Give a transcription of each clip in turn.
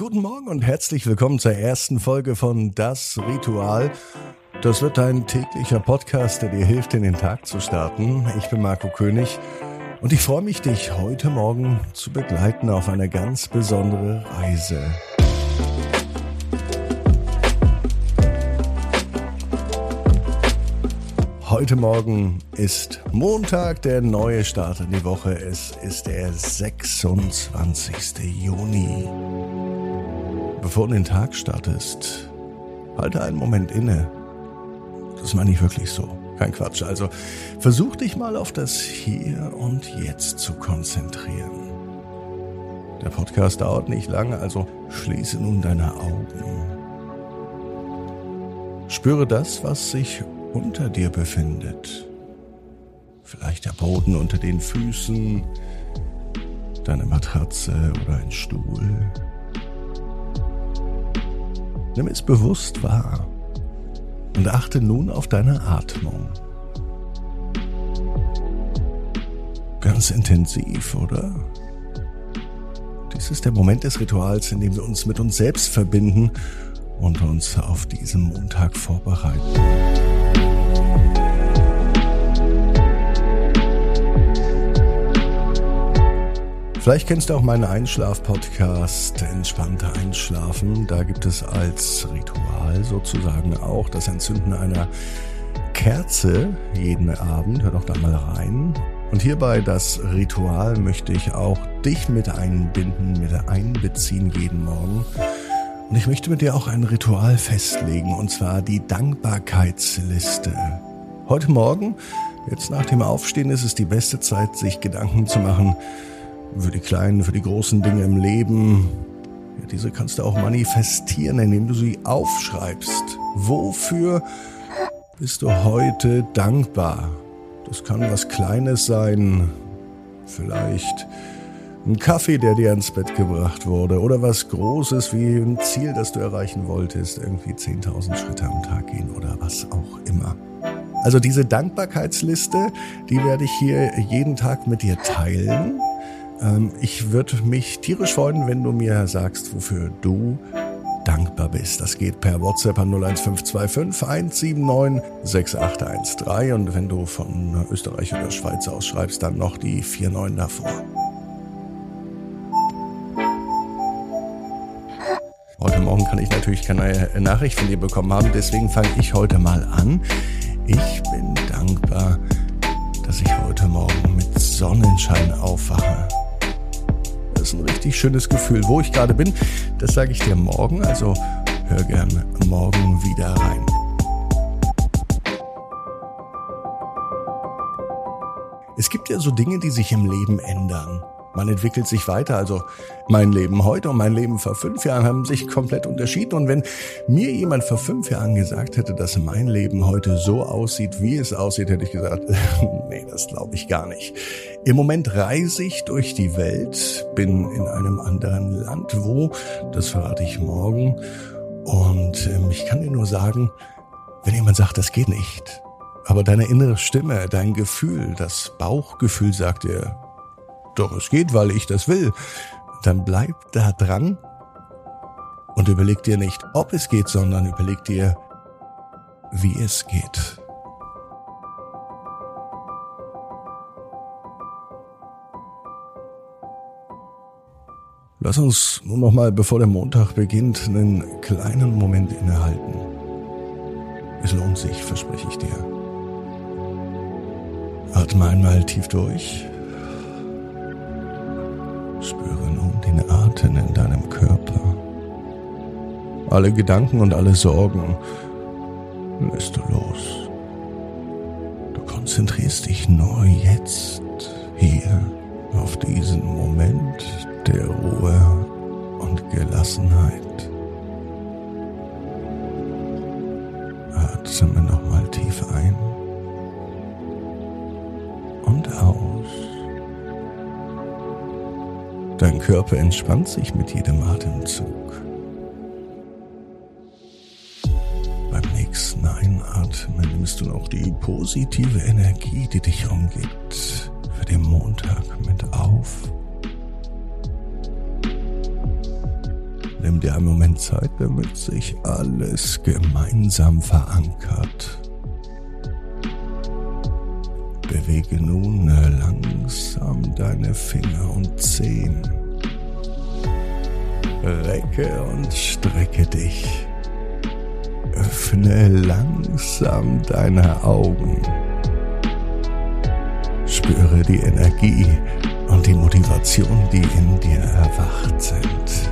Guten Morgen und herzlich willkommen zur ersten Folge von Das Ritual. Das wird ein täglicher Podcast, der dir hilft, in den Tag zu starten. Ich bin Marco König und ich freue mich, dich heute Morgen zu begleiten auf eine ganz besondere Reise. Heute Morgen ist Montag, der neue Start in die Woche. Es ist der 26. Juni. Bevor du den Tag startest, halte einen Moment inne. Das meine ich wirklich so. Kein Quatsch. Also versuch dich mal auf das Hier und Jetzt zu konzentrieren. Der Podcast dauert nicht lange, also schließe nun deine Augen. Spüre das, was sich unter dir befindet. Vielleicht der Boden unter den Füßen, deine Matratze oder ein Stuhl. Nimm es bewusst wahr und achte nun auf deine Atmung. Ganz intensiv, oder? Dies ist der Moment des Rituals, in dem wir uns mit uns selbst verbinden und uns auf diesen Montag vorbereiten. Vielleicht kennst du auch meinen Einschlaf-Podcast Entspannter Einschlafen. Da gibt es als Ritual sozusagen auch das Entzünden einer Kerze jeden Abend. Hör doch da mal rein. Und hierbei das Ritual möchte ich auch dich mit einbinden, mit einbeziehen jeden Morgen. Und ich möchte mit dir auch ein Ritual festlegen, und zwar die Dankbarkeitsliste. Heute Morgen, jetzt nach dem Aufstehen, ist es die beste Zeit, sich Gedanken zu machen, für die kleinen, für die großen Dinge im Leben. Ja, diese kannst du auch manifestieren, indem du sie aufschreibst. Wofür bist du heute dankbar? Das kann was Kleines sein, vielleicht ein Kaffee, der dir ans Bett gebracht wurde, oder was Großes wie ein Ziel, das du erreichen wolltest, irgendwie 10.000 Schritte am Tag gehen oder was auch immer. Also diese Dankbarkeitsliste, die werde ich hier jeden Tag mit dir teilen. Ähm, ich würde mich tierisch freuen, wenn du mir sagst, wofür du dankbar bist. Das geht per WhatsApp an 01525 179 6813 und wenn du von Österreich oder Schweiz aus schreibst, dann noch die 49 davor. Heute Morgen kann ich natürlich keine Nachricht von dir bekommen haben, deswegen fange ich heute mal an. Ich bin dankbar, dass ich heute Morgen mit Sonnenschein aufwache ist ein richtig schönes Gefühl. Wo ich gerade bin, das sage ich dir morgen, also hör gern morgen wieder rein. Es gibt ja so Dinge, die sich im Leben ändern. Man entwickelt sich weiter. Also mein Leben heute und mein Leben vor fünf Jahren haben sich komplett unterschieden. Und wenn mir jemand vor fünf Jahren gesagt hätte, dass mein Leben heute so aussieht, wie es aussieht, hätte ich gesagt, nee, das glaube ich gar nicht. Im Moment reise ich durch die Welt, bin in einem anderen Land, wo, das verrate ich morgen. Und ähm, ich kann dir nur sagen, wenn jemand sagt, das geht nicht, aber deine innere Stimme, dein Gefühl, das Bauchgefühl sagt dir, doch es geht, weil ich das will, dann bleib da dran und überleg dir nicht, ob es geht, sondern überleg dir, wie es geht. Lass uns nun noch mal, bevor der Montag beginnt, einen kleinen Moment innehalten. Es lohnt sich, verspreche ich dir. Atme einmal tief durch. Spüre nun den Atem in deinem Körper. Alle Gedanken und alle Sorgen lässt du los. Du konzentrierst dich nur jetzt hier auf diesen Moment der Ruhe und Gelassenheit. Atme nochmal tief ein und aus. Dein Körper entspannt sich mit jedem Atemzug. Beim nächsten Einatmen nimmst du noch die positive Energie, die dich umgibt, den Montag mit auf. Nimm dir einen Moment Zeit, damit sich alles gemeinsam verankert. Bewege nun langsam deine Finger und Zehen. Recke und strecke dich. Öffne langsam deine Augen. Spüre die Energie und die Motivation, die in dir erwacht sind.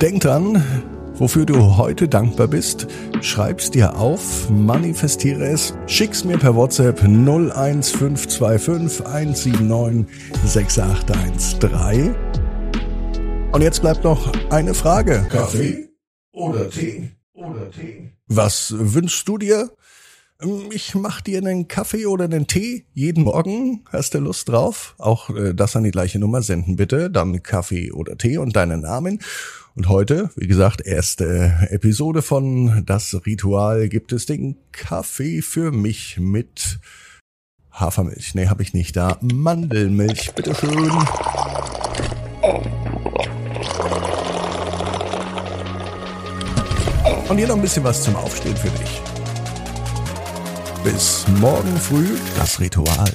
Denk dran, wofür du heute dankbar bist. Schreib's dir auf, manifestiere es, schick's mir per WhatsApp 01525 179 6813. Und jetzt bleibt noch eine Frage. Kaffee oder Tee oder Tee? Was wünschst du dir? Ähm, ich mach dir einen Kaffee oder einen Tee jeden Morgen. Hast du Lust drauf? Auch äh, das an die gleiche Nummer senden bitte. Dann Kaffee oder Tee und deinen Namen. Und heute, wie gesagt, erste Episode von Das Ritual gibt es den Kaffee für mich mit Hafermilch. Nee, habe ich nicht da. Mandelmilch, bitteschön. Und hier noch ein bisschen was zum Aufstehen für dich. Bis morgen früh das Ritual.